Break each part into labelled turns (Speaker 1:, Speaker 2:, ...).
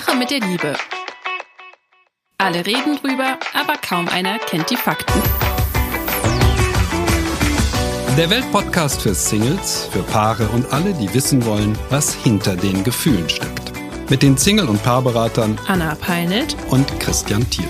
Speaker 1: Sache mit der Liebe. Alle reden drüber, aber kaum einer kennt die Fakten.
Speaker 2: Der Weltpodcast für Singles, für Paare und alle, die wissen wollen, was hinter den Gefühlen steckt. Mit den Single- und Paarberatern
Speaker 1: Anna Peinelt
Speaker 2: und Christian Thiel.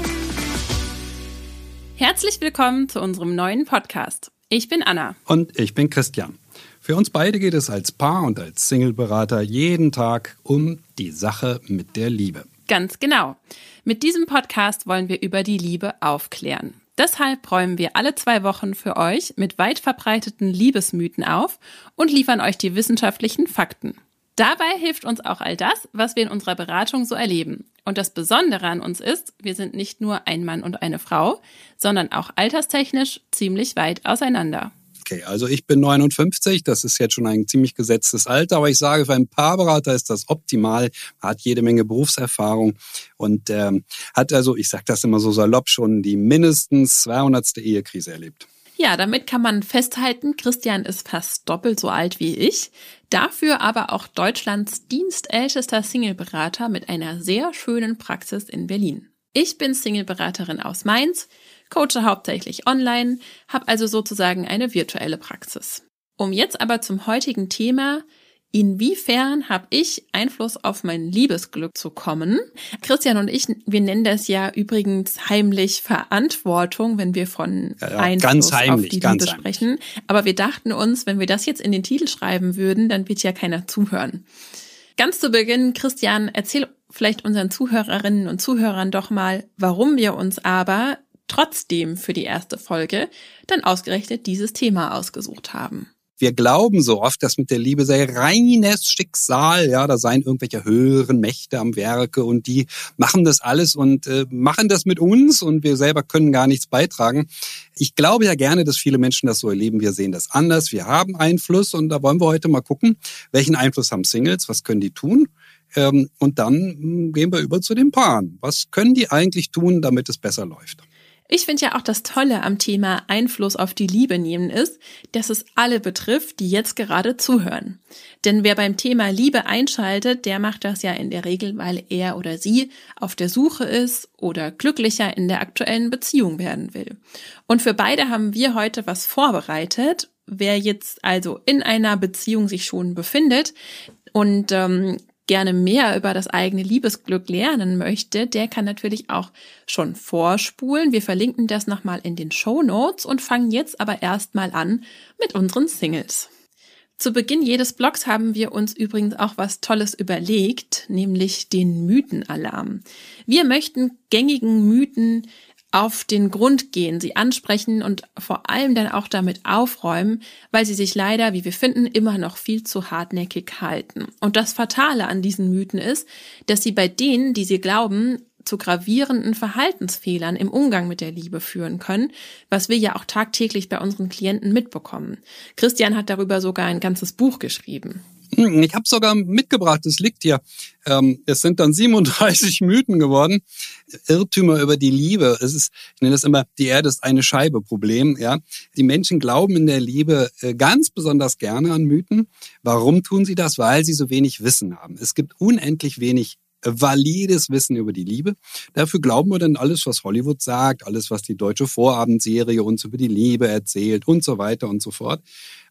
Speaker 1: Herzlich willkommen zu unserem neuen Podcast. Ich bin Anna.
Speaker 2: Und ich bin Christian. Für uns beide geht es als Paar und als Singleberater jeden Tag um die Sache mit der Liebe.
Speaker 1: Ganz genau. Mit diesem Podcast wollen wir über die Liebe aufklären. Deshalb räumen wir alle zwei Wochen für euch mit weit verbreiteten Liebesmythen auf und liefern euch die wissenschaftlichen Fakten. Dabei hilft uns auch all das, was wir in unserer Beratung so erleben. Und das Besondere an uns ist, wir sind nicht nur ein Mann und eine Frau, sondern auch alterstechnisch ziemlich weit auseinander.
Speaker 2: Okay, also ich bin 59, das ist jetzt schon ein ziemlich gesetztes Alter, aber ich sage, für einen Paarberater ist das optimal, hat jede Menge Berufserfahrung und ähm, hat also, ich sage das immer so salopp, schon die mindestens 200. Ehekrise erlebt.
Speaker 1: Ja, damit kann man festhalten, Christian ist fast doppelt so alt wie ich, dafür aber auch Deutschlands dienstältester Singleberater mit einer sehr schönen Praxis in Berlin. Ich bin Singleberaterin aus Mainz, coache hauptsächlich online, habe also sozusagen eine virtuelle Praxis. Um jetzt aber zum heutigen Thema, inwiefern habe ich Einfluss auf mein Liebesglück zu kommen? Christian und ich, wir nennen das ja übrigens heimlich Verantwortung, wenn wir von ja, ja, Einfluss heimlich, auf die Liebe sprechen. Aber wir dachten uns, wenn wir das jetzt in den Titel schreiben würden, dann wird ja keiner zuhören. Ganz zu Beginn, Christian, erzähl vielleicht unseren Zuhörerinnen und Zuhörern doch mal, warum wir uns aber trotzdem für die erste Folge dann ausgerechnet dieses Thema ausgesucht haben.
Speaker 2: Wir glauben so oft, dass mit der Liebe sei reines Schicksal, ja, da seien irgendwelche höheren Mächte am Werke und die machen das alles und äh, machen das mit uns und wir selber können gar nichts beitragen. Ich glaube ja gerne, dass viele Menschen das so erleben. Wir sehen das anders. Wir haben Einfluss und da wollen wir heute mal gucken, welchen Einfluss haben Singles, was können die tun? Ähm, und dann hm, gehen wir über zu den Paaren. Was können die eigentlich tun, damit es besser läuft?
Speaker 1: Ich finde ja auch das Tolle am Thema Einfluss auf die Liebe nehmen ist, dass es alle betrifft, die jetzt gerade zuhören. Denn wer beim Thema Liebe einschaltet, der macht das ja in der Regel, weil er oder sie auf der Suche ist oder glücklicher in der aktuellen Beziehung werden will. Und für beide haben wir heute was vorbereitet. Wer jetzt also in einer Beziehung sich schon befindet und ähm, gerne mehr über das eigene Liebesglück lernen möchte, der kann natürlich auch schon vorspulen. Wir verlinken das nochmal in den Show Notes und fangen jetzt aber erstmal an mit unseren Singles. Zu Beginn jedes Blogs haben wir uns übrigens auch was Tolles überlegt, nämlich den Mythenalarm. Wir möchten gängigen Mythen auf den Grund gehen, sie ansprechen und vor allem dann auch damit aufräumen, weil sie sich leider, wie wir finden, immer noch viel zu hartnäckig halten. Und das Fatale an diesen Mythen ist, dass sie bei denen, die sie glauben, zu gravierenden Verhaltensfehlern im Umgang mit der Liebe führen können, was wir ja auch tagtäglich bei unseren Klienten mitbekommen. Christian hat darüber sogar ein ganzes Buch geschrieben.
Speaker 2: Hm, ich habe sogar mitgebracht, es liegt hier. Ähm, es sind dann 37 Mythen geworden. Irrtümer über die Liebe. Es ist, ich nenne das immer, die Erde ist eine Scheibe Problem. Ja, die Menschen glauben in der Liebe äh, ganz besonders gerne an Mythen. Warum tun sie das? Weil sie so wenig Wissen haben. Es gibt unendlich wenig valides Wissen über die Liebe. Dafür glauben wir dann alles, was Hollywood sagt, alles, was die deutsche Vorabendserie uns über die Liebe erzählt und so weiter und so fort.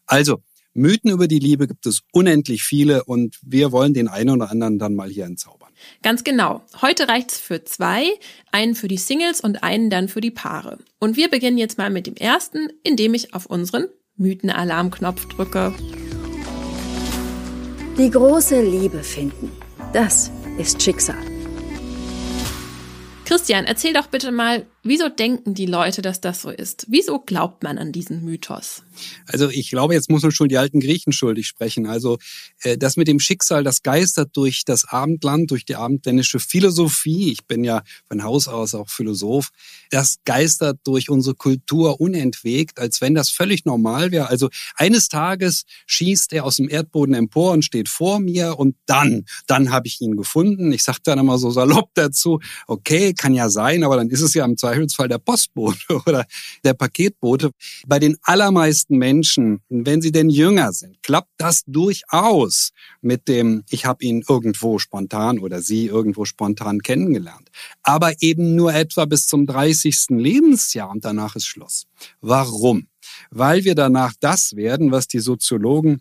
Speaker 2: Also, Mythen über die Liebe gibt es unendlich viele und wir wollen den einen oder anderen dann mal hier entzaubern.
Speaker 1: Ganz genau. Heute reicht's für zwei, einen für die Singles und einen dann für die Paare. Und wir beginnen jetzt mal mit dem ersten, indem ich auf unseren Mythenalarmknopf drücke.
Speaker 3: Die große Liebe finden. Das ist Schicksal.
Speaker 1: Christian, erzähl doch bitte mal, wieso denken die Leute, dass das so ist? Wieso glaubt man an diesen Mythos?
Speaker 2: Also ich glaube, jetzt muss man schon die alten Griechen schuldig sprechen. Also äh, das mit dem Schicksal, das geistert durch das Abendland, durch die abendländische Philosophie. Ich bin ja von Haus aus auch Philosoph. Das geistert durch unsere Kultur unentwegt, als wenn das völlig normal wäre. Also eines Tages schießt er aus dem Erdboden empor und steht vor mir und dann, dann habe ich ihn gefunden. Ich sage dann immer so salopp dazu, okay, kann ja sein, aber dann ist es ja im Zweifel Zweifelsfall der Postbote oder der Paketbote. Bei den allermeisten Menschen, wenn sie denn jünger sind, klappt das durchaus mit dem, ich habe ihn irgendwo spontan oder sie irgendwo spontan kennengelernt. Aber eben nur etwa bis zum 30. Lebensjahr und danach ist Schluss. Warum? Weil wir danach das werden, was die Soziologen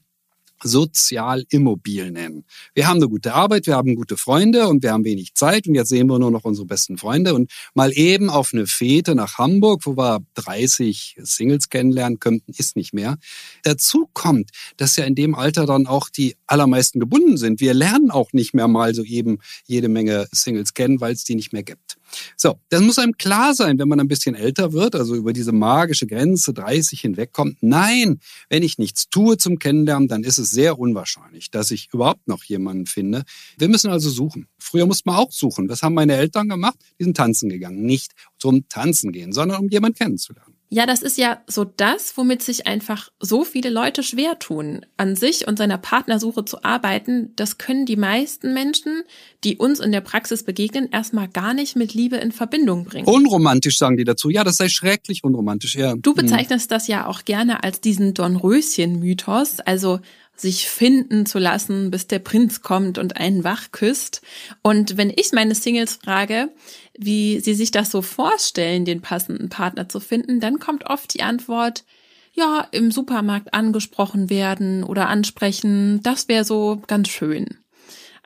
Speaker 2: sozial immobil nennen. Wir haben eine gute Arbeit, wir haben gute Freunde und wir haben wenig Zeit und jetzt sehen wir nur noch unsere besten Freunde und mal eben auf eine Fete nach Hamburg, wo wir 30 Singles kennenlernen könnten, ist nicht mehr. Dazu kommt, dass ja in dem Alter dann auch die allermeisten gebunden sind. Wir lernen auch nicht mehr mal so eben jede Menge Singles kennen, weil es die nicht mehr gibt. So, das muss einem klar sein, wenn man ein bisschen älter wird, also über diese magische Grenze 30 hinwegkommt. Nein, wenn ich nichts tue zum Kennenlernen, dann ist es sehr unwahrscheinlich, dass ich überhaupt noch jemanden finde. Wir müssen also suchen. Früher musste man auch suchen. Was haben meine Eltern gemacht? Die sind tanzen gegangen. Nicht zum Tanzen gehen, sondern um jemanden kennenzulernen.
Speaker 1: Ja, das ist ja so das, womit sich einfach so viele Leute schwer tun, an sich und seiner Partnersuche zu arbeiten. Das können die meisten Menschen, die uns in der Praxis begegnen, erstmal gar nicht mit Liebe in Verbindung bringen.
Speaker 2: Unromantisch sagen die dazu. Ja, das sei schrecklich unromantisch. Ja.
Speaker 1: Du hm. bezeichnest das ja auch gerne als diesen Dornröschen-Mythos, also sich finden zu lassen, bis der Prinz kommt und einen wach küsst. Und wenn ich meine Singles frage, wie sie sich das so vorstellen, den passenden Partner zu finden, dann kommt oft die Antwort, ja, im Supermarkt angesprochen werden oder ansprechen, das wäre so ganz schön.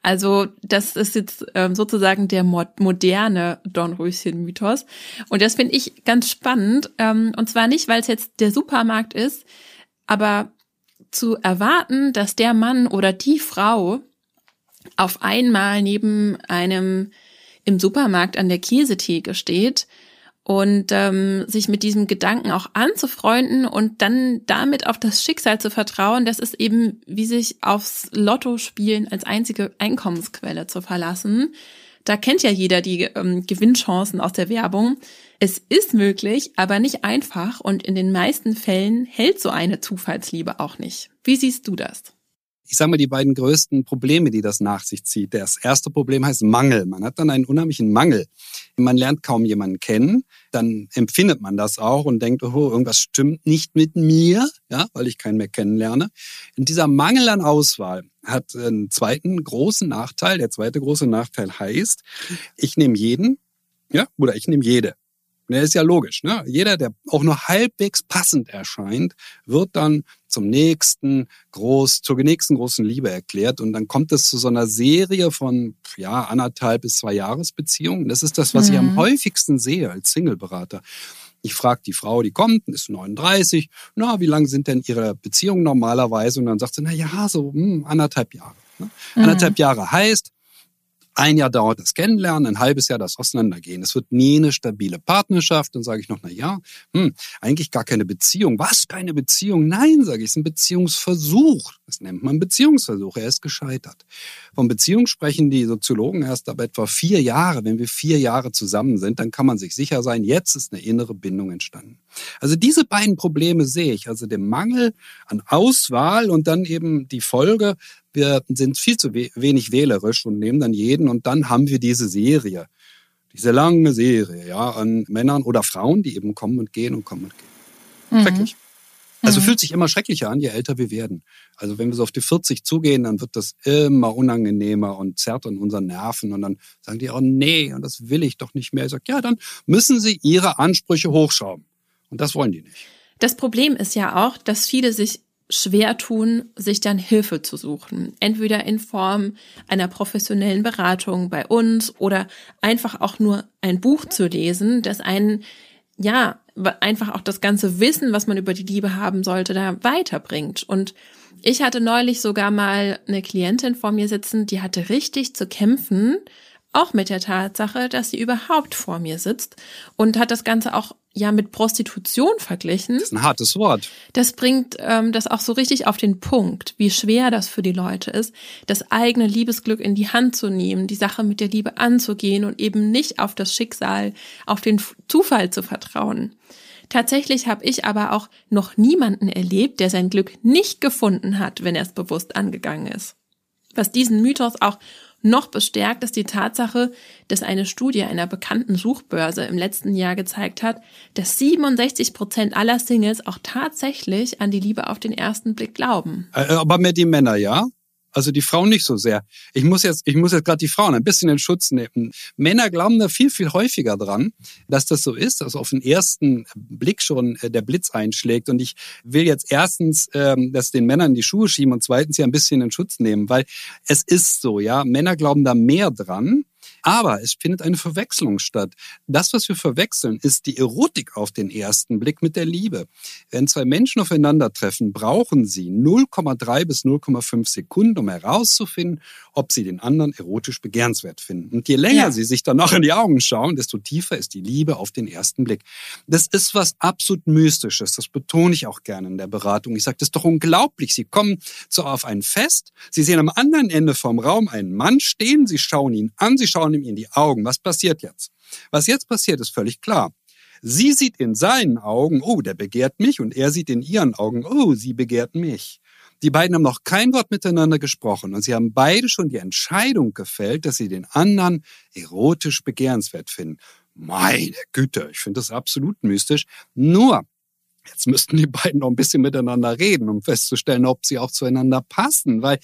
Speaker 1: Also das ist jetzt ähm, sozusagen der moderne Dornröschen-Mythos. Und das finde ich ganz spannend. Ähm, und zwar nicht, weil es jetzt der Supermarkt ist, aber zu erwarten, dass der Mann oder die Frau auf einmal neben einem im Supermarkt an der Käsetheke steht und ähm, sich mit diesem Gedanken auch anzufreunden und dann damit auf das Schicksal zu vertrauen, das ist eben wie sich aufs Lotto spielen als einzige Einkommensquelle zu verlassen. Da kennt ja jeder die ähm, Gewinnchancen aus der Werbung. Es ist möglich, aber nicht einfach und in den meisten Fällen hält so eine Zufallsliebe auch nicht. Wie siehst du das?
Speaker 2: ich sage mal, die beiden größten Probleme, die das nach sich zieht. Das erste Problem heißt Mangel. Man hat dann einen unheimlichen Mangel. Man lernt kaum jemanden kennen, dann empfindet man das auch und denkt, oh, irgendwas stimmt nicht mit mir, ja, weil ich keinen mehr kennenlerne. Und dieser Mangel an Auswahl hat einen zweiten großen Nachteil. Der zweite große Nachteil heißt, ich nehme jeden, ja, oder ich nehme jede. Und ist ja logisch. Ne? Jeder, der auch nur halbwegs passend erscheint, wird dann zum nächsten groß, zur nächsten großen Liebe erklärt. Und dann kommt es zu so einer Serie von ja, anderthalb bis zwei Jahresbeziehungen. Das ist das, was mhm. ich am mhm. häufigsten sehe als Singleberater. Ich frage die Frau, die kommt, ist 39, na, wie lang sind denn ihre Beziehungen normalerweise? Und dann sagt sie, na ja, so hm, anderthalb Jahre. Ne? Mhm. Anderthalb Jahre heißt, ein Jahr dauert das Kennenlernen, ein halbes Jahr das Auseinandergehen. Es wird nie eine stabile Partnerschaft. Dann sage ich noch, na ja, hm, eigentlich gar keine Beziehung. Was, keine Beziehung? Nein, sage ich, es ist ein Beziehungsversuch. Das nennt man Beziehungsversuch. Er ist gescheitert. Von Beziehung sprechen die Soziologen erst ab etwa vier Jahre. Wenn wir vier Jahre zusammen sind, dann kann man sich sicher sein, jetzt ist eine innere Bindung entstanden. Also diese beiden Probleme sehe ich. Also den Mangel an Auswahl und dann eben die Folge, wir sind viel zu wenig wählerisch und nehmen dann jeden und dann haben wir diese Serie, diese lange Serie, ja, an Männern oder Frauen, die eben kommen und gehen und kommen und gehen. Mhm. Schrecklich. Also mhm. fühlt sich immer schrecklicher an, je älter wir werden. Also wenn wir so auf die 40 zugehen, dann wird das immer unangenehmer und zerrt an unseren Nerven und dann sagen die, oh nee, und das will ich doch nicht mehr. Ich sage, ja, dann müssen sie ihre Ansprüche hochschrauben. Und das wollen die nicht.
Speaker 1: Das Problem ist ja auch, dass viele sich schwer tun, sich dann Hilfe zu suchen. Entweder in Form einer professionellen Beratung bei uns oder einfach auch nur ein Buch zu lesen, das einen, ja, einfach auch das ganze Wissen, was man über die Liebe haben sollte, da weiterbringt. Und ich hatte neulich sogar mal eine Klientin vor mir sitzen, die hatte richtig zu kämpfen, auch mit der Tatsache, dass sie überhaupt vor mir sitzt und hat das Ganze auch ja mit Prostitution verglichen.
Speaker 2: Das ist ein hartes Wort.
Speaker 1: Das bringt ähm, das auch so richtig auf den Punkt, wie schwer das für die Leute ist, das eigene Liebesglück in die Hand zu nehmen, die Sache mit der Liebe anzugehen und eben nicht auf das Schicksal, auf den Zufall zu vertrauen. Tatsächlich habe ich aber auch noch niemanden erlebt, der sein Glück nicht gefunden hat, wenn er es bewusst angegangen ist. Was diesen Mythos auch noch bestärkt ist die Tatsache, dass eine Studie einer bekannten Suchbörse im letzten Jahr gezeigt hat, dass 67 Prozent aller Singles auch tatsächlich an die Liebe auf den ersten Blick glauben.
Speaker 2: Äh, aber mehr die Männer, ja? Also die Frauen nicht so sehr. Ich muss jetzt, ich muss jetzt gerade die Frauen ein bisschen in Schutz nehmen. Männer glauben da viel, viel häufiger dran, dass das so ist, dass auf den ersten Blick schon äh, der Blitz einschlägt. Und ich will jetzt erstens ähm, das den Männern in die Schuhe schieben und zweitens ja ein bisschen in Schutz nehmen, weil es ist so, ja. Männer glauben da mehr dran. Aber es findet eine Verwechslung statt. Das, was wir verwechseln, ist die Erotik auf den ersten Blick mit der Liebe. Wenn zwei Menschen aufeinandertreffen, brauchen sie 0,3 bis 0,5 Sekunden, um herauszufinden, ob sie den anderen erotisch begehrenswert finden. Und je länger ja. sie sich danach in die Augen schauen, desto tiefer ist die Liebe auf den ersten Blick. Das ist was absolut Mystisches. Das betone ich auch gerne in der Beratung. Ich sage, das ist doch unglaublich. Sie kommen so auf ein Fest, Sie sehen am anderen Ende vom Raum einen Mann stehen, Sie schauen ihn an, Sie schauen ihm in die Augen. Was passiert jetzt? Was jetzt passiert, ist völlig klar. Sie sieht in seinen Augen, oh, der begehrt mich, und er sieht in ihren Augen, oh, sie begehrt mich. Die beiden haben noch kein Wort miteinander gesprochen und sie haben beide schon die Entscheidung gefällt, dass sie den anderen erotisch begehrenswert finden. Meine Güte, ich finde das absolut mystisch. Nur, jetzt müssten die beiden noch ein bisschen miteinander reden, um festzustellen, ob sie auch zueinander passen, weil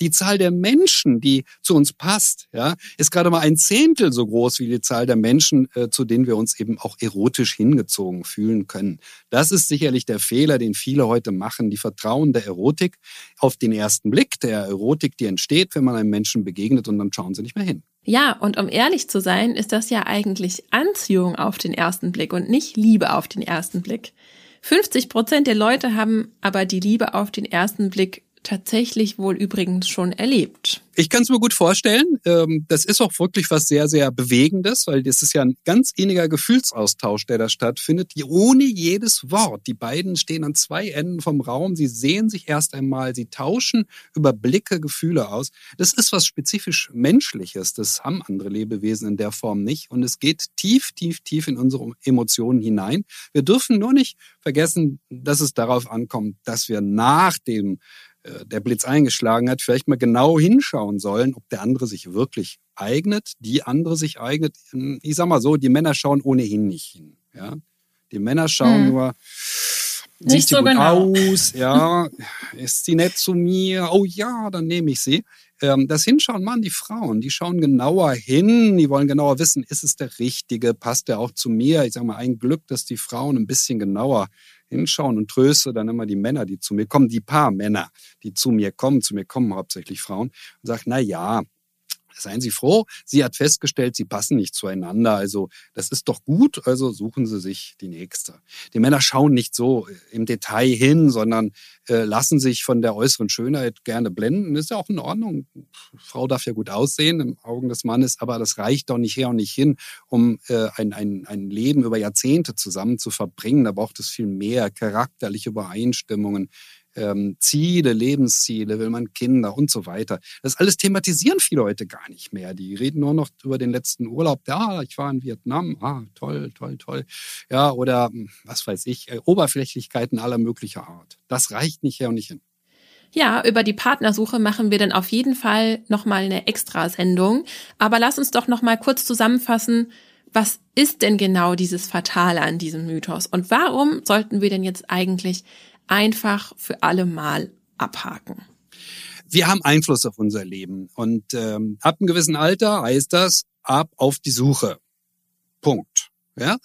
Speaker 2: die Zahl der Menschen, die zu uns passt, ja, ist gerade mal ein Zehntel so groß wie die Zahl der Menschen, äh, zu denen wir uns eben auch erotisch hingezogen fühlen können. Das ist sicherlich der Fehler, den viele heute machen. Die vertrauen der Erotik auf den ersten Blick, der Erotik, die entsteht, wenn man einem Menschen begegnet und dann schauen sie nicht mehr hin.
Speaker 1: Ja, und um ehrlich zu sein, ist das ja eigentlich Anziehung auf den ersten Blick und nicht Liebe auf den ersten Blick. 50 Prozent der Leute haben aber die Liebe auf den ersten Blick tatsächlich wohl übrigens schon erlebt.
Speaker 2: Ich kann es mir gut vorstellen. Ähm, das ist auch wirklich was sehr, sehr Bewegendes, weil das ist ja ein ganz inniger Gefühlsaustausch, der da stattfindet, ohne jedes Wort. Die beiden stehen an zwei Enden vom Raum, sie sehen sich erst einmal, sie tauschen über Blicke Gefühle aus. Das ist was spezifisch Menschliches. Das haben andere Lebewesen in der Form nicht. Und es geht tief, tief, tief in unsere Emotionen hinein. Wir dürfen nur nicht vergessen, dass es darauf ankommt, dass wir nach dem der Blitz eingeschlagen hat, vielleicht mal genau hinschauen sollen, ob der andere sich wirklich eignet, die andere sich eignet. Ich sag mal so, die Männer schauen ohnehin nicht hin. Ja? Die Männer schauen hm. nur, sieht nicht sie so gut genau. aus, ja, ist sie nett zu mir, oh ja, dann nehme ich sie. Ähm, das Hinschauen machen die Frauen, die schauen genauer hin, die wollen genauer wissen, ist es der Richtige, passt der auch zu mir? Ich sag mal, ein Glück, dass die Frauen ein bisschen genauer hinschauen und tröste dann immer die Männer, die zu mir kommen, die paar Männer, die zu mir kommen, zu mir kommen hauptsächlich Frauen, und sage, na ja, seien Sie froh, sie hat festgestellt, sie passen nicht zueinander. Also das ist doch gut, also suchen Sie sich die nächste. Die Männer schauen nicht so äh, im Detail hin, sondern äh, lassen sich von der äußeren Schönheit gerne blenden. Ist ja auch in Ordnung. Frau darf ja gut aussehen im Augen des Mannes, aber das reicht doch nicht her und nicht hin, um äh, ein, ein, ein Leben über Jahrzehnte zusammen zu verbringen. Da braucht es viel mehr charakterliche Übereinstimmungen ähm, Ziele, Lebensziele, will man Kinder und so weiter. Das alles thematisieren viele Leute gar nicht mehr. Die reden nur noch über den letzten Urlaub. Ja, ich war in Vietnam. Ah, toll, toll, toll. Ja, oder hm, was weiß ich, äh, Oberflächlichkeiten aller möglicher Art. Das reicht nicht her und nicht hin.
Speaker 1: Ja, über die Partnersuche machen wir dann auf jeden Fall nochmal eine Extrasendung. Aber lass uns doch nochmal kurz zusammenfassen, was ist denn genau dieses Fatale an diesem Mythos? Und warum sollten wir denn jetzt eigentlich einfach für alle Mal abhaken.
Speaker 2: Wir haben Einfluss auf unser Leben und ähm, ab einem gewissen Alter heißt das ab auf die Suche. Punkt. Ja?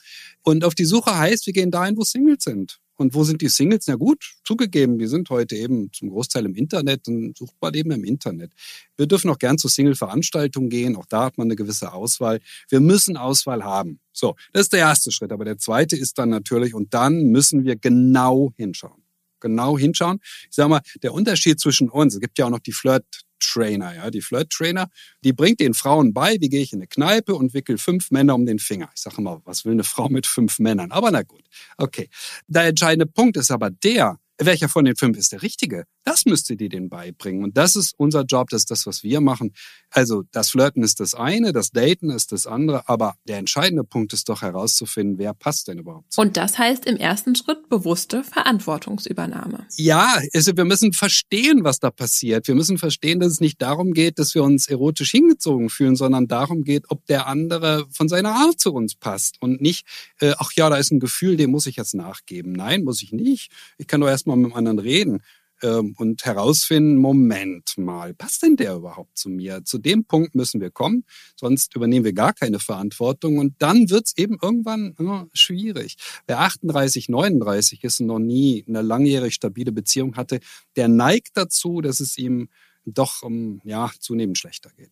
Speaker 2: Und auf die Suche heißt, wir gehen dahin, wo Singles sind. Und wo sind die Singles? Na gut, zugegeben, die sind heute eben zum Großteil im Internet und sucht man eben im Internet. Wir dürfen auch gern zu Single-Veranstaltungen gehen, auch da hat man eine gewisse Auswahl. Wir müssen Auswahl haben. So, das ist der erste Schritt. Aber der zweite ist dann natürlich, und dann müssen wir genau hinschauen genau hinschauen. Ich sage mal, der Unterschied zwischen uns, es gibt ja auch noch die Flirt Trainer, ja, die Flirt Trainer, die bringt den Frauen bei, wie gehe ich in eine Kneipe und wickel fünf Männer um den Finger. Ich sage mal, was will eine Frau mit fünf Männern? Aber na gut, okay. Der entscheidende Punkt ist aber der, welcher von den fünf ist der richtige? Das müsst ihr denen beibringen. Und das ist unser Job, das ist das, was wir machen. Also das Flirten ist das eine, das Daten ist das andere, aber der entscheidende Punkt ist doch herauszufinden, wer passt denn überhaupt.
Speaker 1: Und das heißt im ersten Schritt bewusste Verantwortungsübernahme.
Speaker 2: Ja, also wir müssen verstehen, was da passiert. Wir müssen verstehen, dass es nicht darum geht, dass wir uns erotisch hingezogen fühlen, sondern darum geht, ob der andere von seiner Art zu uns passt und nicht, äh, ach ja, da ist ein Gefühl, dem muss ich jetzt nachgeben. Nein, muss ich nicht. Ich kann doch erstmal mit dem anderen reden ähm, und herausfinden, Moment mal, passt denn der überhaupt zu mir? Zu dem Punkt müssen wir kommen, sonst übernehmen wir gar keine Verantwortung und dann wird's eben irgendwann oh, schwierig. Wer 38, 39 ist und noch nie eine langjährig stabile Beziehung hatte, der neigt dazu, dass es ihm doch um, ja, zunehmend schlechter geht.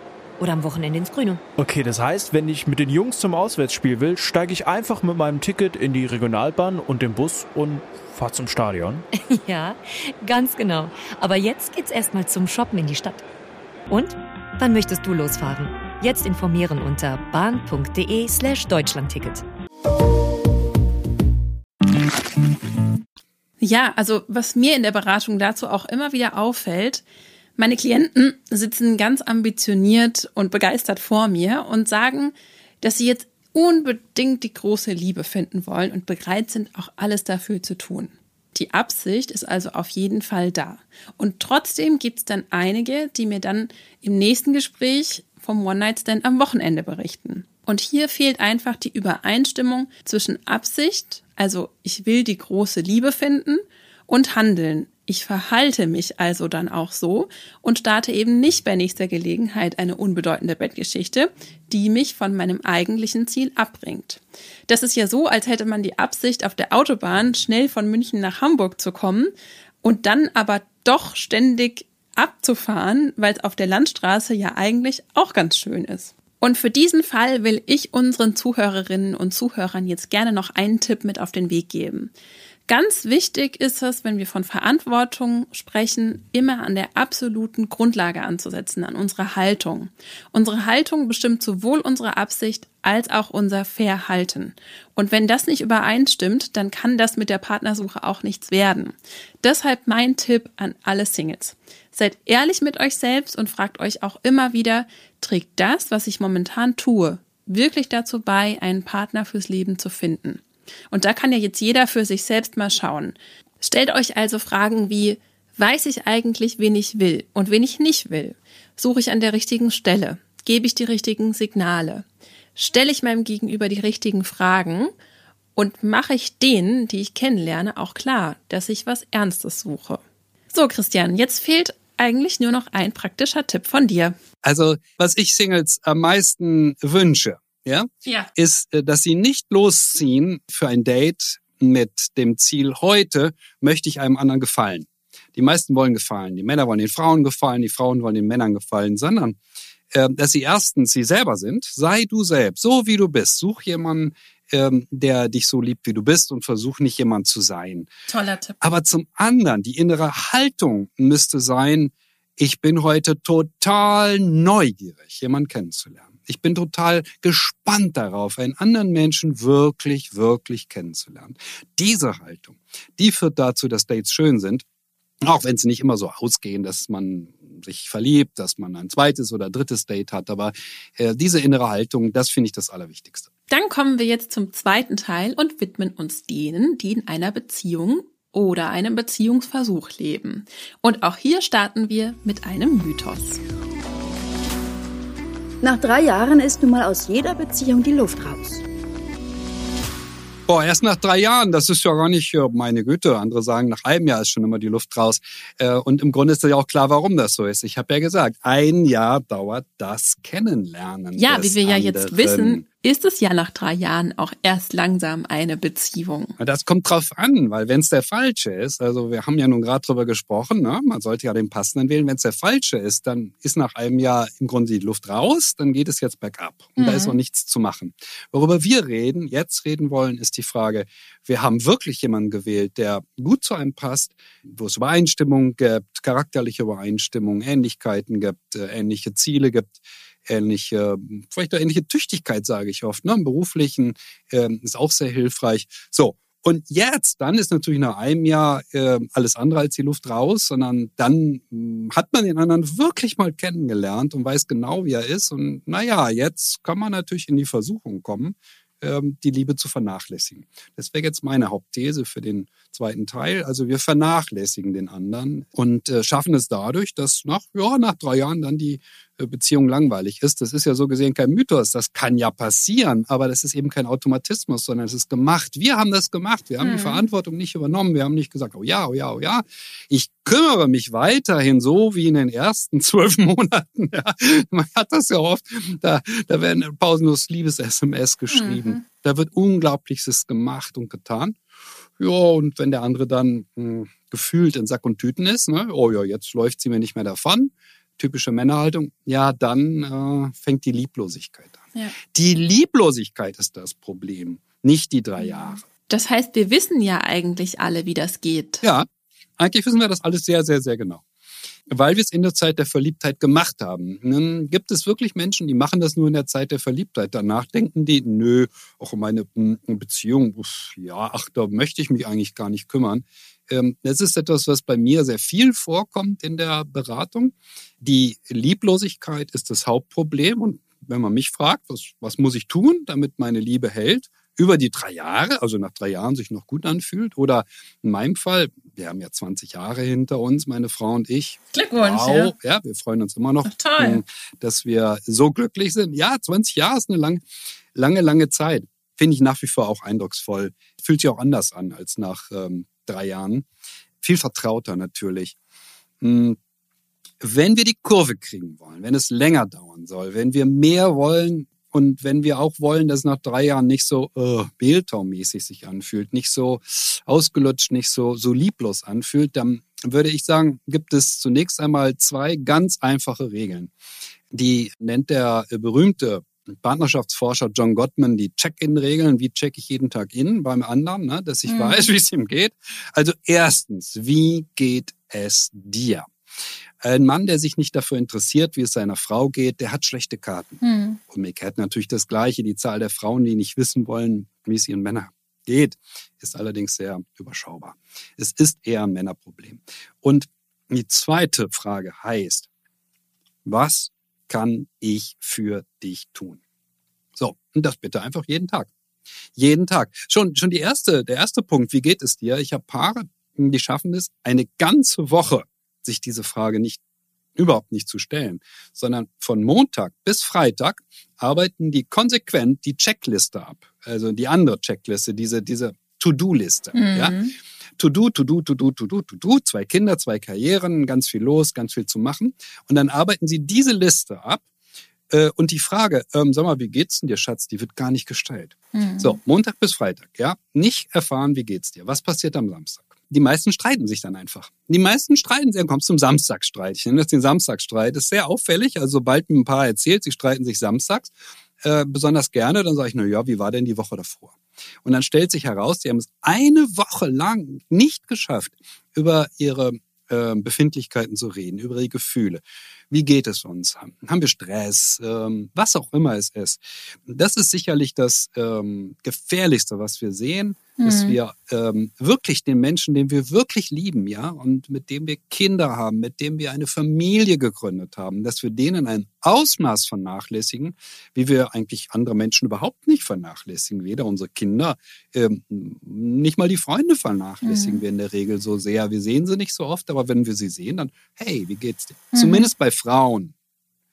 Speaker 4: oder am Wochenende ins Grüne.
Speaker 5: Okay, das heißt, wenn ich mit den Jungs zum Auswärtsspiel will, steige ich einfach mit meinem Ticket in die Regionalbahn und den Bus und fahre zum Stadion.
Speaker 4: ja, ganz genau. Aber jetzt geht's erstmal zum Shoppen in die Stadt. Und wann möchtest du losfahren? Jetzt informieren unter bahn.de slash Deutschlandticket.
Speaker 1: Ja, also was mir in der Beratung dazu auch immer wieder auffällt, meine Klienten sitzen ganz ambitioniert und begeistert vor mir und sagen, dass sie jetzt unbedingt die große Liebe finden wollen und bereit sind, auch alles dafür zu tun. Die Absicht ist also auf jeden Fall da. Und trotzdem gibt es dann einige, die mir dann im nächsten Gespräch vom One-Night-Stand am Wochenende berichten. Und hier fehlt einfach die Übereinstimmung zwischen Absicht, also ich will die große Liebe finden, und Handeln, ich verhalte mich also dann auch so und starte eben nicht bei nächster Gelegenheit eine unbedeutende Bettgeschichte, die mich von meinem eigentlichen Ziel abbringt. Das ist ja so, als hätte man die Absicht, auf der Autobahn schnell von München nach Hamburg zu kommen und dann aber doch ständig abzufahren, weil es auf der Landstraße ja eigentlich auch ganz schön ist. Und für diesen Fall will ich unseren Zuhörerinnen und Zuhörern jetzt gerne noch einen Tipp mit auf den Weg geben. Ganz wichtig ist es, wenn wir von Verantwortung sprechen, immer an der absoluten Grundlage anzusetzen, an unserer Haltung. Unsere Haltung bestimmt sowohl unsere Absicht als auch unser Verhalten. Und wenn das nicht übereinstimmt, dann kann das mit der Partnersuche auch nichts werden. Deshalb mein Tipp an alle Singles. Seid ehrlich mit euch selbst und fragt euch auch immer wieder, trägt das, was ich momentan tue, wirklich dazu bei, einen Partner fürs Leben zu finden? Und da kann ja jetzt jeder für sich selbst mal schauen. Stellt euch also Fragen wie, weiß ich eigentlich, wen ich will und wen ich nicht will? Suche ich an der richtigen Stelle? Gebe ich die richtigen Signale? Stelle ich meinem Gegenüber die richtigen Fragen? Und mache ich denen, die ich kennenlerne, auch klar, dass ich was Ernstes suche? So, Christian, jetzt fehlt eigentlich nur noch ein praktischer Tipp von dir.
Speaker 2: Also, was ich Singles am meisten wünsche, ja,
Speaker 1: ja.
Speaker 2: ist, äh, dass sie nicht losziehen für ein Date mit dem Ziel, heute möchte ich einem anderen gefallen. Die meisten wollen gefallen. Die Männer wollen den Frauen gefallen, die Frauen wollen den Männern gefallen, sondern äh, dass sie erstens sie selber sind. Sei du selbst, so wie du bist. Such jemanden, ähm, der dich so liebt, wie du bist und versuch nicht jemand zu sein.
Speaker 1: Toller Tipp.
Speaker 2: Aber zum anderen, die innere Haltung müsste sein, ich bin heute total neugierig, jemanden kennenzulernen. Ich bin total gespannt darauf, einen anderen Menschen wirklich, wirklich kennenzulernen. Diese Haltung, die führt dazu, dass Dates schön sind. Auch wenn sie nicht immer so ausgehen, dass man sich verliebt, dass man ein zweites oder drittes Date hat. Aber äh, diese innere Haltung, das finde ich das Allerwichtigste.
Speaker 1: Dann kommen wir jetzt zum zweiten Teil und widmen uns denen, die in einer Beziehung oder einem Beziehungsversuch leben. Und auch hier starten wir mit einem Mythos.
Speaker 3: Nach drei Jahren ist nun mal aus jeder Beziehung die Luft raus.
Speaker 2: Boah, erst nach drei Jahren, das ist ja gar nicht, meine Güte. Andere sagen, nach einem Jahr ist schon immer die Luft raus. Äh, und im Grunde ist ja auch klar, warum das so ist. Ich habe ja gesagt, ein Jahr dauert das Kennenlernen.
Speaker 1: Ja, wie wir ja anderen. jetzt wissen, ist es ja nach drei Jahren auch erst langsam eine Beziehung.
Speaker 2: Das kommt drauf an, weil wenn es der falsche ist, also wir haben ja nun gerade drüber gesprochen, ne? man sollte ja den passenden wählen. Wenn es der falsche ist, dann ist nach einem Jahr im Grunde die Luft raus, dann geht es jetzt bergab und mhm. da ist noch nichts zu machen. Worüber wir reden, jetzt reden wollen, ist die Frage, wir haben wirklich jemanden gewählt, der gut zu einem passt, wo es Übereinstimmung gibt, charakterliche Übereinstimmung, Ähnlichkeiten gibt, äh, ähnliche Ziele gibt ähnliche, vielleicht auch ähnliche Tüchtigkeit, sage ich oft, ne? im beruflichen äh, ist auch sehr hilfreich. So, und jetzt, dann ist natürlich nach einem Jahr äh, alles andere als die Luft raus, sondern dann mh, hm, hat man den anderen wirklich mal kennengelernt und weiß genau, wie er ist. Und naja, jetzt kann man natürlich in die Versuchung kommen, ähm, die Liebe zu vernachlässigen. Das wäre jetzt meine Hauptthese für den zweiten Teil. Also wir vernachlässigen den anderen und äh, schaffen es dadurch, dass nach, ja, nach drei Jahren dann die Beziehung langweilig ist. Das ist ja so gesehen kein Mythos. Das kann ja passieren, aber das ist eben kein Automatismus, sondern es ist gemacht. Wir haben das gemacht. Wir haben mhm. die Verantwortung nicht übernommen. Wir haben nicht gesagt, oh ja, oh ja, oh ja. Ich kümmere mich weiterhin so wie in den ersten zwölf Monaten. Ja, man hat das ja oft. Da, da werden pausenlos Liebes-SMS geschrieben. Mhm. Da wird Unglaubliches gemacht und getan. Ja, und wenn der andere dann mh, hm, gefühlt in Sack und Tüten ist, ne, oh ja, jetzt läuft sie mir nicht mehr davon, typische Männerhaltung, ja, dann äh, fängt die Lieblosigkeit an. Ja. Die Lieblosigkeit ist das Problem, nicht die drei Jahre.
Speaker 1: Das heißt, wir wissen ja eigentlich alle, wie das geht.
Speaker 2: Ja, eigentlich wissen wir das alles sehr, sehr, sehr genau weil wir es in der Zeit der Verliebtheit gemacht haben. Dann gibt es wirklich Menschen, die machen das nur in der Zeit der Verliebtheit. Danach denken die, nö, auch meine hm, Beziehung, ja, ach, da möchte ich mich eigentlich gar nicht kümmern. Ähm, das ist etwas, was bei mir sehr viel vorkommt in der Beratung. Die Lieblosigkeit ist das Hauptproblem und wenn man mich fragt, was, was muss ich tun, damit meine Liebe hält, über die drei Jahre, also nach drei Jahren sich noch gut anfühlt. Oder in meinem Fall, wir haben ja 20 Jahre hinter uns, meine Frau und ich.
Speaker 1: Glückwunsch. Wow,
Speaker 2: ja. ja, wir freuen uns immer noch,
Speaker 1: toll.
Speaker 2: dass wir so glücklich sind. Ja, 20 Jahre ist eine lang, lange, lange Zeit. Finde ich nach wie vor auch eindrucksvoll. Fühlt sich auch anders an als nach ähm, drei Jahren. Viel vertrauter natürlich. Hm. Wenn wir die Kurve kriegen wollen, wenn es länger dauern soll, wenn wir mehr wollen, und wenn wir auch wollen, dass es nach drei Jahren nicht so äh, Mehltau-mäßig sich anfühlt, nicht so ausgelutscht, nicht so, so lieblos anfühlt, dann würde ich sagen, gibt es zunächst einmal zwei ganz einfache Regeln. Die nennt der berühmte Partnerschaftsforscher John Gottman die Check-in-Regeln. Wie check ich jeden Tag in beim anderen, ne, dass ich mhm. weiß, wie es ihm geht. Also erstens, wie geht es dir? Ein Mann, der sich nicht dafür interessiert, wie es seiner Frau geht, der hat schlechte Karten. Mhm. Umgekehrt natürlich das Gleiche. Die Zahl der Frauen, die nicht wissen wollen, wie es ihren Männern geht, ist allerdings sehr überschaubar. Es ist eher ein Männerproblem. Und die zweite Frage heißt, was kann ich für dich tun? So, und das bitte einfach jeden Tag. Jeden Tag. Schon, schon die erste, der erste Punkt, wie geht es dir? Ich habe Paare, die schaffen es, eine ganze Woche sich diese Frage nicht überhaupt nicht zu stellen, sondern von Montag bis Freitag arbeiten die konsequent die Checkliste ab, also die andere Checkliste, diese diese To-Do-Liste, mhm. ja. To-do, to-do, to-do, to-do, to-do, zwei Kinder, zwei Karrieren, ganz viel los, ganz viel zu machen. Und dann arbeiten sie diese Liste ab. Äh, und die Frage, ähm, sag mal, wie geht's denn dir, Schatz, die wird gar nicht gestellt. Mhm. So, Montag bis Freitag, ja. Nicht erfahren, wie geht's dir. Was passiert am Samstag? die meisten streiten sich dann einfach. Die meisten streiten sich, dann kommt zum Samstagsstreit. Ich nenne das den Samstagsstreit. Das ist sehr auffällig. Also sobald ein Paar erzählt, sie streiten sich samstags, äh, besonders gerne, dann sage ich, na ja, wie war denn die Woche davor? Und dann stellt sich heraus, sie haben es eine Woche lang nicht geschafft, über ihre äh, Befindlichkeiten zu reden, über ihre Gefühle. Wie geht es uns? Haben wir Stress? Ähm, was auch immer es ist. Das ist sicherlich das ähm, Gefährlichste, was wir sehen, mhm. dass wir ähm, wirklich den Menschen, den wir wirklich lieben, ja, und mit dem wir Kinder haben, mit dem wir eine Familie gegründet haben, dass wir denen ein Ausmaß vernachlässigen, wie wir eigentlich andere Menschen überhaupt nicht vernachlässigen. Weder unsere Kinder, ähm, nicht mal die Freunde vernachlässigen mhm. wir in der Regel so sehr. Wir sehen sie nicht so oft, aber wenn wir sie sehen, dann, hey, wie geht's dir? Mhm. Zumindest bei Frauen.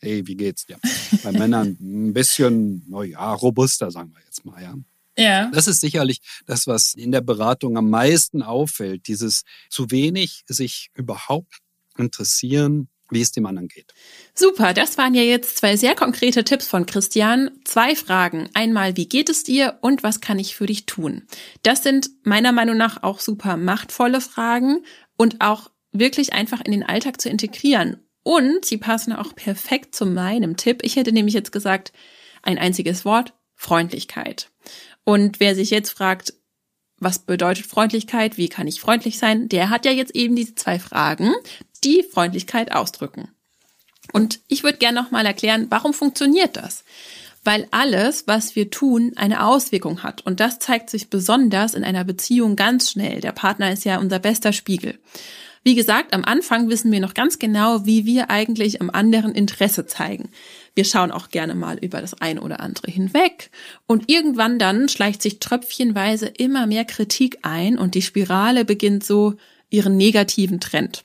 Speaker 2: Hey, wie geht's dir? Bei Männern ein bisschen, naja, robuster, sagen wir jetzt mal, ja.
Speaker 1: Ja.
Speaker 2: Das ist sicherlich das, was in der Beratung am meisten auffällt. Dieses zu wenig sich überhaupt interessieren wie es dem anderen geht.
Speaker 1: Super, das waren ja jetzt zwei sehr konkrete Tipps von Christian. Zwei Fragen. Einmal, wie geht es dir und was kann ich für dich tun? Das sind meiner Meinung nach auch super machtvolle Fragen und auch wirklich einfach in den Alltag zu integrieren. Und sie passen auch perfekt zu meinem Tipp. Ich hätte nämlich jetzt gesagt, ein einziges Wort, Freundlichkeit. Und wer sich jetzt fragt, was bedeutet Freundlichkeit, wie kann ich freundlich sein, der hat ja jetzt eben diese zwei Fragen, die Freundlichkeit ausdrücken. Und ich würde gerne nochmal erklären, warum funktioniert das? Weil alles, was wir tun, eine Auswirkung hat. Und das zeigt sich besonders in einer Beziehung ganz schnell. Der Partner ist ja unser bester Spiegel. Wie gesagt, am Anfang wissen wir noch ganz genau, wie wir eigentlich am anderen Interesse zeigen. Wir schauen auch gerne mal über das eine oder andere hinweg und irgendwann dann schleicht sich tröpfchenweise immer mehr Kritik ein und die Spirale beginnt so ihren negativen Trend.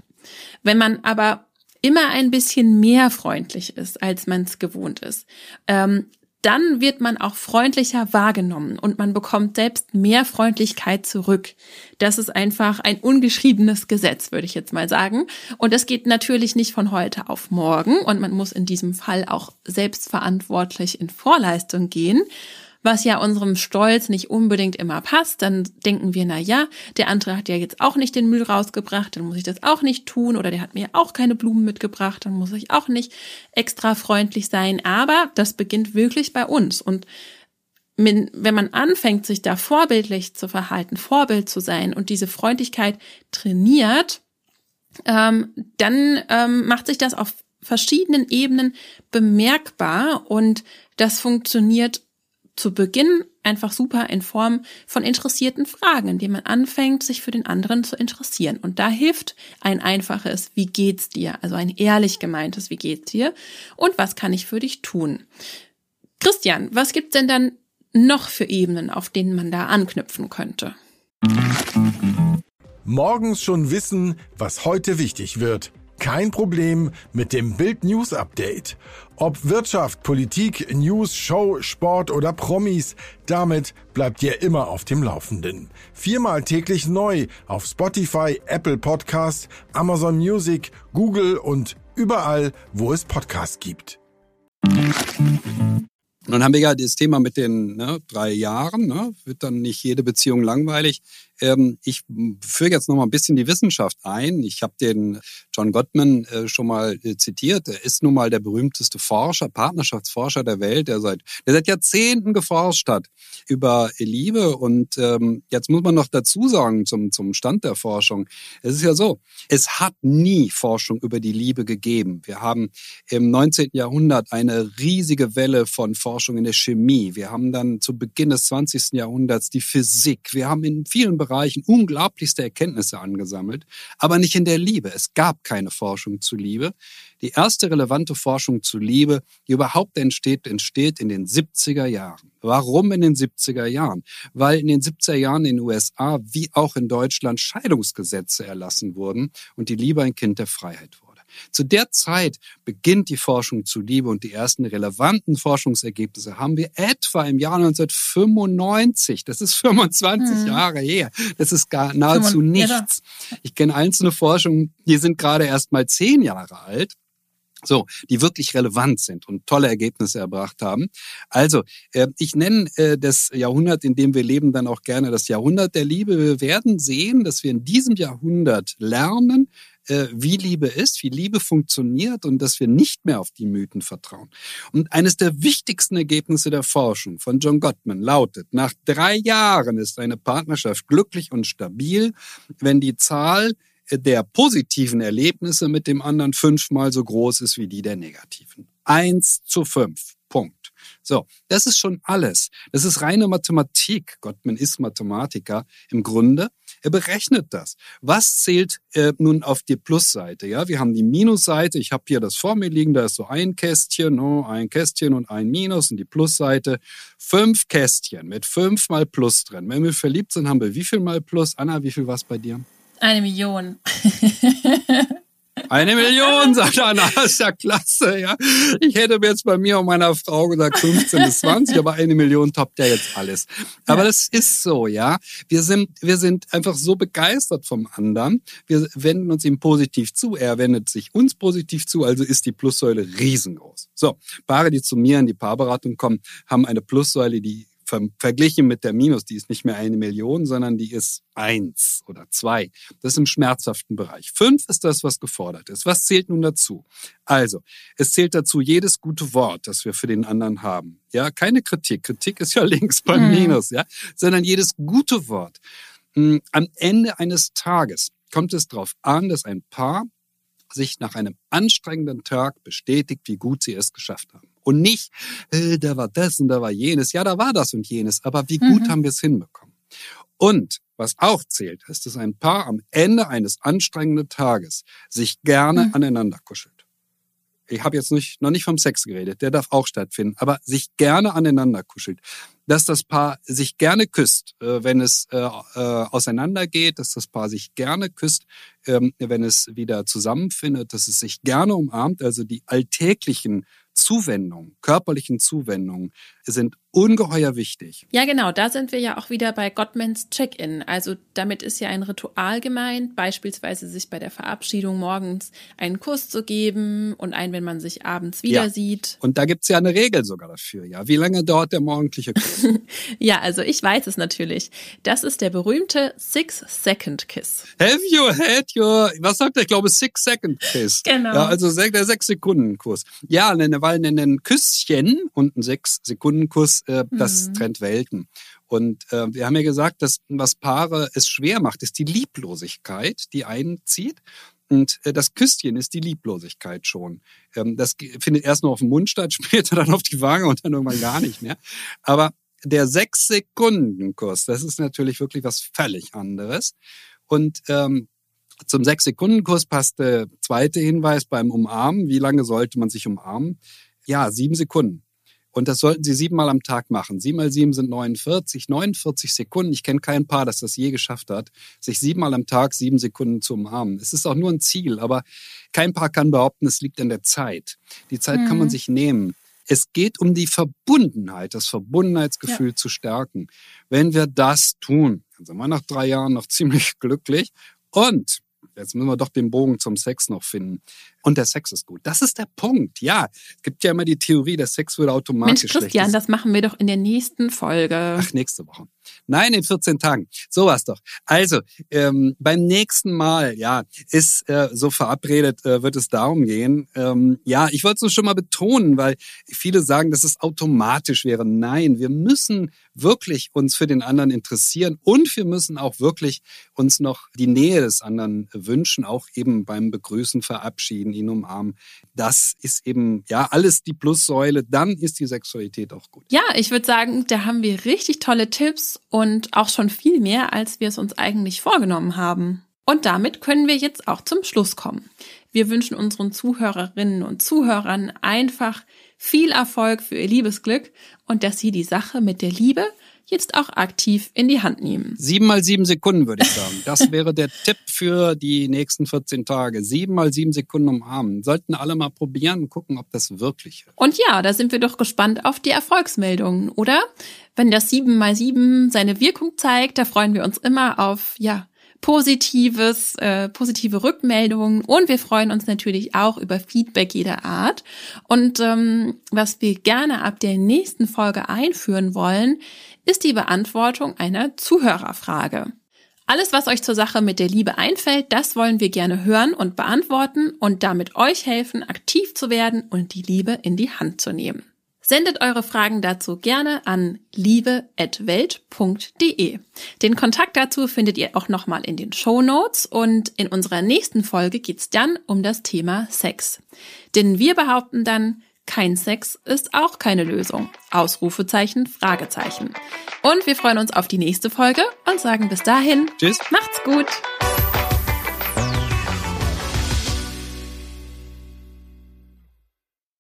Speaker 1: Wenn man aber immer ein bisschen mehr freundlich ist, als man es gewohnt ist, ähm, dann wird man auch freundlicher wahrgenommen und man bekommt selbst mehr Freundlichkeit zurück. Das ist einfach ein ungeschriebenes Gesetz, würde ich jetzt mal sagen. Und das geht natürlich nicht von heute auf morgen und man muss in diesem Fall auch selbstverantwortlich in Vorleistung gehen was ja unserem Stolz nicht unbedingt immer passt, dann denken wir, na ja, der andere hat ja jetzt auch nicht den Müll rausgebracht, dann muss ich das auch nicht tun oder der hat mir auch keine Blumen mitgebracht, dann muss ich auch nicht extra freundlich sein, aber das beginnt wirklich bei uns. Und wenn man anfängt, sich da vorbildlich zu verhalten, Vorbild zu sein und diese Freundlichkeit trainiert, ähm, dann ähm, macht sich das auf verschiedenen Ebenen bemerkbar und das funktioniert zu Beginn einfach super in Form von interessierten Fragen, indem man anfängt, sich für den anderen zu interessieren. Und da hilft ein einfaches Wie geht's dir? Also ein ehrlich gemeintes Wie geht's dir? Und was kann ich für dich tun? Christian, was gibt's denn dann noch für Ebenen, auf denen man da anknüpfen könnte?
Speaker 6: Morgens schon wissen, was heute wichtig wird. Kein Problem mit dem Bild News Update. Ob Wirtschaft, Politik, News, Show, Sport oder Promis, damit bleibt ihr immer auf dem Laufenden. Viermal täglich neu auf Spotify, Apple Podcast, Amazon Music, Google und überall, wo es Podcasts gibt.
Speaker 2: Nun haben wir ja das Thema mit den ne, drei Jahren. Ne, wird dann nicht jede Beziehung langweilig. Ähm, ich führe jetzt noch mal ein bisschen die Wissenschaft ein. Ich habe den John Gottman äh, schon mal äh, zitiert. Er ist nun mal der berühmteste Forscher, Partnerschaftsforscher der Welt, der seit, der seit Jahrzehnten geforscht hat über Liebe. Und ähm, jetzt muss man noch dazu sagen zum, zum Stand der Forschung. Es ist ja so, es hat nie Forschung über die Liebe gegeben. Wir haben im 19. Jahrhundert eine riesige Welle von Forschung in der Chemie. Wir haben dann zu Beginn des 20. Jahrhunderts die Physik. Wir haben in vielen Bereichen unglaublichste Erkenntnisse angesammelt, aber nicht in der Liebe. Es gab keine Forschung zu Liebe. Die erste relevante Forschung zu Liebe, die überhaupt entsteht, entsteht in den 70er Jahren. Warum in den 70er Jahren? Weil in den 70er Jahren in den USA wie auch in Deutschland Scheidungsgesetze erlassen wurden und die Liebe ein Kind der Freiheit wurde. Zu der Zeit beginnt die Forschung zu Liebe und die ersten relevanten Forschungsergebnisse haben wir etwa im Jahr 1995. Das ist 25 hm. Jahre her. Das ist gar nahezu nichts. Ich kenne einzelne Forschungen, die sind gerade erst mal zehn Jahre alt. So, die wirklich relevant sind und tolle Ergebnisse erbracht haben. Also, äh, ich nenne äh, das Jahrhundert, in dem wir leben, dann auch gerne das Jahrhundert der Liebe. Wir werden sehen, dass wir in diesem Jahrhundert lernen, äh, wie Liebe ist, wie Liebe funktioniert und dass wir nicht mehr auf die Mythen vertrauen. Und eines der wichtigsten Ergebnisse der Forschung von John Gottman lautet, nach drei Jahren ist eine Partnerschaft glücklich und stabil, wenn die Zahl der positiven Erlebnisse mit dem anderen fünfmal so groß ist wie die der negativen. Eins zu fünf. Punkt. So, das ist schon alles. Das ist reine Mathematik. Gottman ist Mathematiker im Grunde. Er berechnet das. Was zählt äh, nun auf die Plusseite? Ja, wir haben die Minusseite. Ich habe hier das vor mir liegen. Da ist so ein Kästchen, oh, ein Kästchen und ein Minus und die Plusseite. Fünf Kästchen mit fünfmal Plus drin. Wenn wir verliebt sind, haben wir wie viel mal Plus? Anna, wie viel war es bei dir?
Speaker 1: Eine Million.
Speaker 2: Eine Million, sagt Anna, ist ja klasse, ja. Ich hätte mir jetzt bei mir und meiner Frau gesagt 15 bis 20, aber eine Million toppt ja jetzt alles. Aber das ist so, ja. Wir sind, wir sind einfach so begeistert vom anderen. Wir wenden uns ihm positiv zu. Er wendet sich uns positiv zu, also ist die Plussäule riesengroß. So, Paare, die zu mir in die Paarberatung kommen, haben eine Plussäule, die verglichen mit der Minus, die ist nicht mehr eine Million, sondern die ist eins oder zwei. Das ist im schmerzhaften Bereich. Fünf ist das, was gefordert ist. Was zählt nun dazu? Also, es zählt dazu jedes gute Wort, das wir für den anderen haben. Ja, keine Kritik. Kritik ist ja links beim mhm. Minus, ja, sondern jedes gute Wort. Hm, am Ende eines Tages kommt es darauf an, dass ein Paar sich nach einem anstrengenden Tag bestätigt, wie gut sie es geschafft haben. Und nicht, äh, da war das und da war jenes. Ja, da war das und jenes. Aber wie gut mhm. haben wir es hinbekommen? Und was auch zählt, ist, dass ein Paar am Ende eines anstrengenden Tages sich gerne mhm. aneinander kuschelt. Ich habe jetzt nicht, noch nicht vom Sex geredet, der darf auch stattfinden, aber sich gerne aneinander kuschelt. Dass das Paar sich gerne küsst, äh, wenn es äh, äh, auseinandergeht, dass das Paar sich gerne küsst, ähm, wenn es wieder zusammenfindet, dass es sich gerne umarmt, also die alltäglichen Zuwendung, körperlichen Zuwendungen sind ungeheuer wichtig.
Speaker 1: Ja, genau, da sind wir ja auch wieder bei Gottmans Check-in. Also damit ist ja ein Ritual gemeint, beispielsweise sich bei der Verabschiedung morgens einen Kuss zu geben und einen, wenn man sich abends wieder ja. sieht.
Speaker 2: Und da gibt's ja eine Regel sogar dafür, ja. Wie lange dauert der morgendliche Kuss?
Speaker 1: ja, also ich weiß es natürlich. Das ist der berühmte Six-Second-Kiss.
Speaker 2: Have you had your, was sagt er? Ich glaube Six-Second-Kiss.
Speaker 1: Genau.
Speaker 2: Ja, also der Sechs-Sekunden-Kuss. Ja, weil ein Küsschen und ein Sechs-Sekunden-Kuss äh, das mhm. trennt Welten. Und äh, wir haben ja gesagt, dass was Paare es schwer macht, ist die Lieblosigkeit, die einzieht. Und äh, das Küsschen ist die Lieblosigkeit schon. Ähm, das findet erst noch auf dem Mund statt, später dann auf die Wange und dann irgendwann gar nicht mehr. Aber der Sechs-Sekunden-Kuss, das ist natürlich wirklich was völlig anderes. Und ähm, zum Sechs-Sekunden-Kurs passt der zweite Hinweis beim Umarmen. Wie lange sollte man sich umarmen? Ja, sieben Sekunden. Und das sollten Sie siebenmal am Tag machen. Sieben mal sieben sind 49, 49 Sekunden. Ich kenne kein Paar, das das je geschafft hat, sich siebenmal am Tag sieben Sekunden zu umarmen. Es ist auch nur ein Ziel, aber kein Paar kann behaupten, es liegt an der Zeit. Die Zeit mhm. kann man mhm. sich nehmen. Es geht um die Verbundenheit, das Verbundenheitsgefühl ja. zu stärken. Wenn wir das tun, dann sind wir nach drei Jahren noch ziemlich glücklich. Und Jetzt müssen wir doch den Bogen zum Sex noch finden. Und der Sex ist gut. Das ist der Punkt. Ja, es gibt ja immer die Theorie, der Sex würde automatisch
Speaker 1: Mensch, Christian, das machen wir doch in der nächsten Folge.
Speaker 2: Ach, nächste Woche. Nein, in 14 Tagen. So war's doch. Also, ähm, beim nächsten Mal, ja, ist äh, so verabredet, äh, wird es darum gehen. Ähm, ja, ich wollte es nur schon mal betonen, weil viele sagen, dass es automatisch wäre. Nein, wir müssen wirklich uns für den anderen interessieren und wir müssen auch wirklich uns noch die Nähe des anderen wünschen, auch eben beim Begrüßen, Verabschieden, ihn umarmen. Das ist eben, ja, alles die Plussäule. Dann ist die Sexualität auch gut.
Speaker 1: Ja, ich würde sagen, da haben wir richtig tolle Tipps und auch schon viel mehr, als wir es uns eigentlich vorgenommen haben. Und damit können wir jetzt auch zum Schluss kommen. Wir wünschen unseren Zuhörerinnen und Zuhörern einfach viel Erfolg für ihr Liebesglück und dass sie die Sache mit der Liebe jetzt auch aktiv in die Hand nehmen.
Speaker 2: Sieben mal sieben Sekunden, würde ich sagen. Das wäre der Tipp für die nächsten 14 Tage. Sieben mal sieben Sekunden umarmen. Sollten alle mal probieren und gucken, ob das wirklich
Speaker 1: hilft. Und ja, da sind wir doch gespannt auf die Erfolgsmeldungen, oder? Wenn das sieben mal sieben seine Wirkung zeigt, da freuen wir uns immer auf, ja, positives, äh, positive Rückmeldungen und wir freuen uns natürlich auch über Feedback jeder Art. Und ähm, was wir gerne ab der nächsten Folge einführen wollen, ist die Beantwortung einer Zuhörerfrage. Alles, was euch zur Sache mit der Liebe einfällt, das wollen wir gerne hören und beantworten und damit euch helfen, aktiv zu werden und die Liebe in die Hand zu nehmen. Sendet eure Fragen dazu gerne an liebe.welt.de. Den Kontakt dazu findet ihr auch nochmal in den Show Notes und in unserer nächsten Folge geht's dann um das Thema Sex. Denn wir behaupten dann, kein Sex ist auch keine Lösung. Ausrufezeichen, Fragezeichen. Und wir freuen uns auf die nächste Folge und sagen bis dahin,
Speaker 2: Tschüss,
Speaker 1: macht's gut.